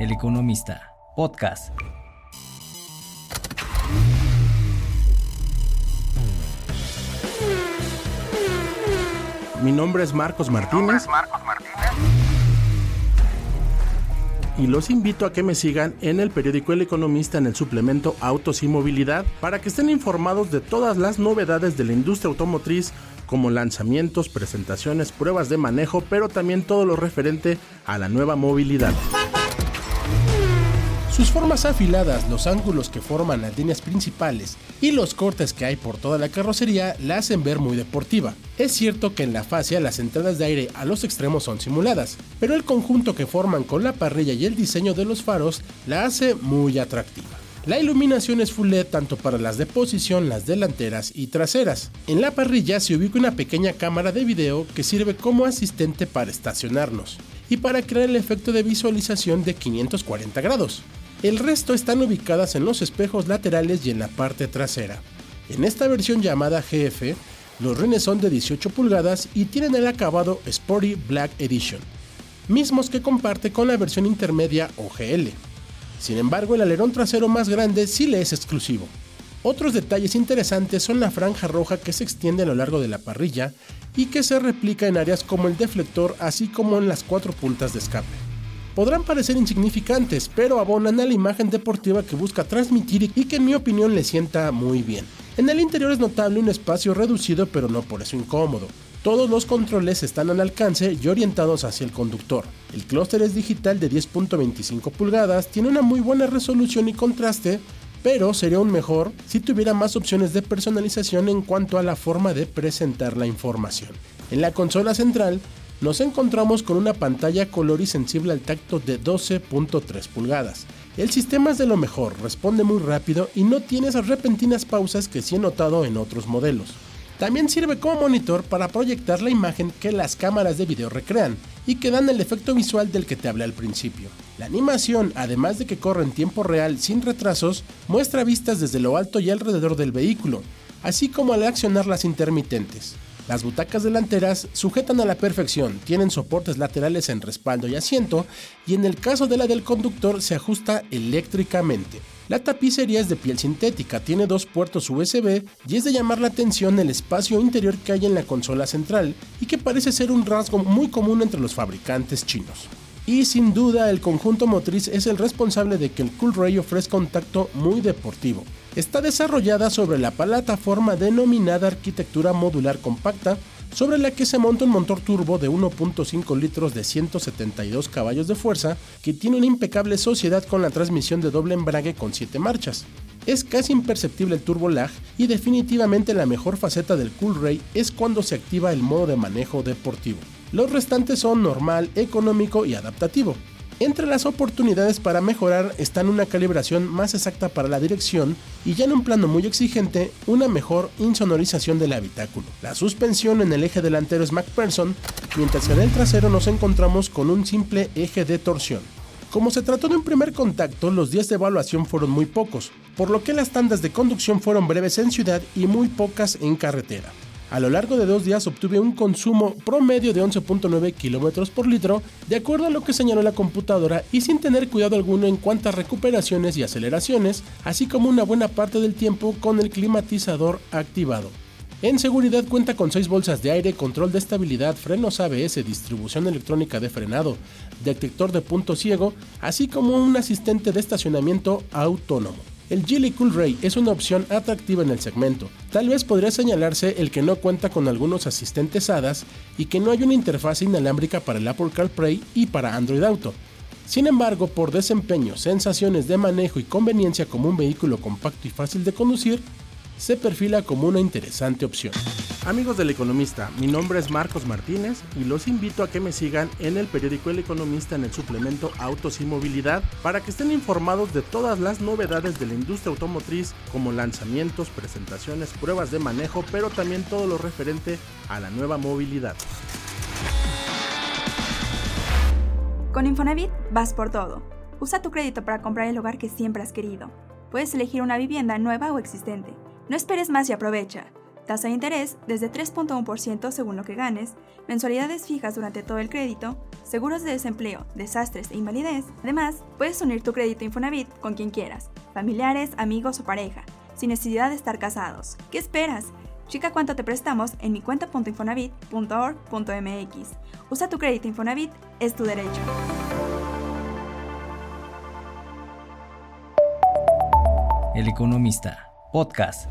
El Economista, podcast. Mi nombre es Marcos Martínez. Y los invito a que me sigan en el periódico El Economista en el suplemento Autos y Movilidad para que estén informados de todas las novedades de la industria automotriz como lanzamientos, presentaciones, pruebas de manejo, pero también todo lo referente a la nueva movilidad. Sus formas afiladas, los ángulos que forman las líneas principales y los cortes que hay por toda la carrocería la hacen ver muy deportiva. Es cierto que en la fascia las entradas de aire a los extremos son simuladas, pero el conjunto que forman con la parrilla y el diseño de los faros la hace muy atractiva. La iluminación es full LED tanto para las de posición, las delanteras y traseras. En la parrilla se ubica una pequeña cámara de video que sirve como asistente para estacionarnos y para crear el efecto de visualización de 540 grados. El resto están ubicadas en los espejos laterales y en la parte trasera. En esta versión llamada GF, los rines son de 18 pulgadas y tienen el acabado Sporty Black Edition, mismos que comparte con la versión intermedia o GL. Sin embargo, el alerón trasero más grande sí le es exclusivo. Otros detalles interesantes son la franja roja que se extiende a lo largo de la parrilla y que se replica en áreas como el deflector así como en las cuatro puntas de escape podrán parecer insignificantes, pero abonan a la imagen deportiva que busca transmitir y que en mi opinión le sienta muy bien. En el interior es notable un espacio reducido pero no por eso incómodo. Todos los controles están al alcance y orientados hacia el conductor. El clúster es digital de 10.25 pulgadas, tiene una muy buena resolución y contraste, pero sería aún mejor si tuviera más opciones de personalización en cuanto a la forma de presentar la información. En la consola central nos encontramos con una pantalla color y sensible al tacto de 12.3 pulgadas. El sistema es de lo mejor, responde muy rápido y no tiene esas repentinas pausas que sí he notado en otros modelos. También sirve como monitor para proyectar la imagen que las cámaras de video recrean y que dan el efecto visual del que te hablé al principio. La animación, además de que corre en tiempo real sin retrasos, muestra vistas desde lo alto y alrededor del vehículo, así como al accionar las intermitentes. Las butacas delanteras sujetan a la perfección, tienen soportes laterales en respaldo y asiento, y en el caso de la del conductor se ajusta eléctricamente. La tapicería es de piel sintética, tiene dos puertos USB y es de llamar la atención el espacio interior que hay en la consola central y que parece ser un rasgo muy común entre los fabricantes chinos. Y sin duda el conjunto motriz es el responsable de que el Cool Ray ofrezca un tacto muy deportivo está desarrollada sobre la plataforma denominada arquitectura modular compacta, sobre la que se monta un motor turbo de 1.5 litros de 172 caballos de fuerza que tiene una impecable sociedad con la transmisión de doble embrague con 7 marchas. Es casi imperceptible el turbo lag y definitivamente la mejor faceta del Cool Ray es cuando se activa el modo de manejo deportivo. Los restantes son normal, económico y adaptativo. Entre las oportunidades para mejorar están una calibración más exacta para la dirección y ya en un plano muy exigente, una mejor insonorización del habitáculo. La suspensión en el eje delantero es MacPherson, mientras que en el trasero nos encontramos con un simple eje de torsión. Como se trató de un primer contacto, los días de evaluación fueron muy pocos, por lo que las tandas de conducción fueron breves en ciudad y muy pocas en carretera. A lo largo de dos días obtuve un consumo promedio de 11.9 km por litro, de acuerdo a lo que señaló la computadora y sin tener cuidado alguno en cuanto a recuperaciones y aceleraciones, así como una buena parte del tiempo con el climatizador activado. En seguridad cuenta con 6 bolsas de aire, control de estabilidad, frenos ABS, distribución electrónica de frenado, detector de punto ciego, así como un asistente de estacionamiento autónomo. El Geely Cool Ray es una opción atractiva en el segmento. Tal vez podría señalarse el que no cuenta con algunos asistentes HADAS y que no hay una interfaz inalámbrica para el Apple CarPlay y para Android Auto. Sin embargo, por desempeño, sensaciones de manejo y conveniencia como un vehículo compacto y fácil de conducir, se perfila como una interesante opción. Amigos del Economista, mi nombre es Marcos Martínez y los invito a que me sigan en el periódico El Economista en el suplemento Autos y Movilidad para que estén informados de todas las novedades de la industria automotriz como lanzamientos, presentaciones, pruebas de manejo, pero también todo lo referente a la nueva movilidad. Con Infonavit vas por todo. Usa tu crédito para comprar el hogar que siempre has querido. Puedes elegir una vivienda nueva o existente. No esperes más y aprovecha. Tasa de interés desde 3.1% según lo que ganes, mensualidades fijas durante todo el crédito, seguros de desempleo, desastres e invalidez. Además, puedes unir tu crédito Infonavit con quien quieras, familiares, amigos o pareja, sin necesidad de estar casados. ¿Qué esperas? Chica cuánto te prestamos en mi cuenta.infonavit.org.mx. Usa tu crédito Infonavit, es tu derecho. El Economista, podcast.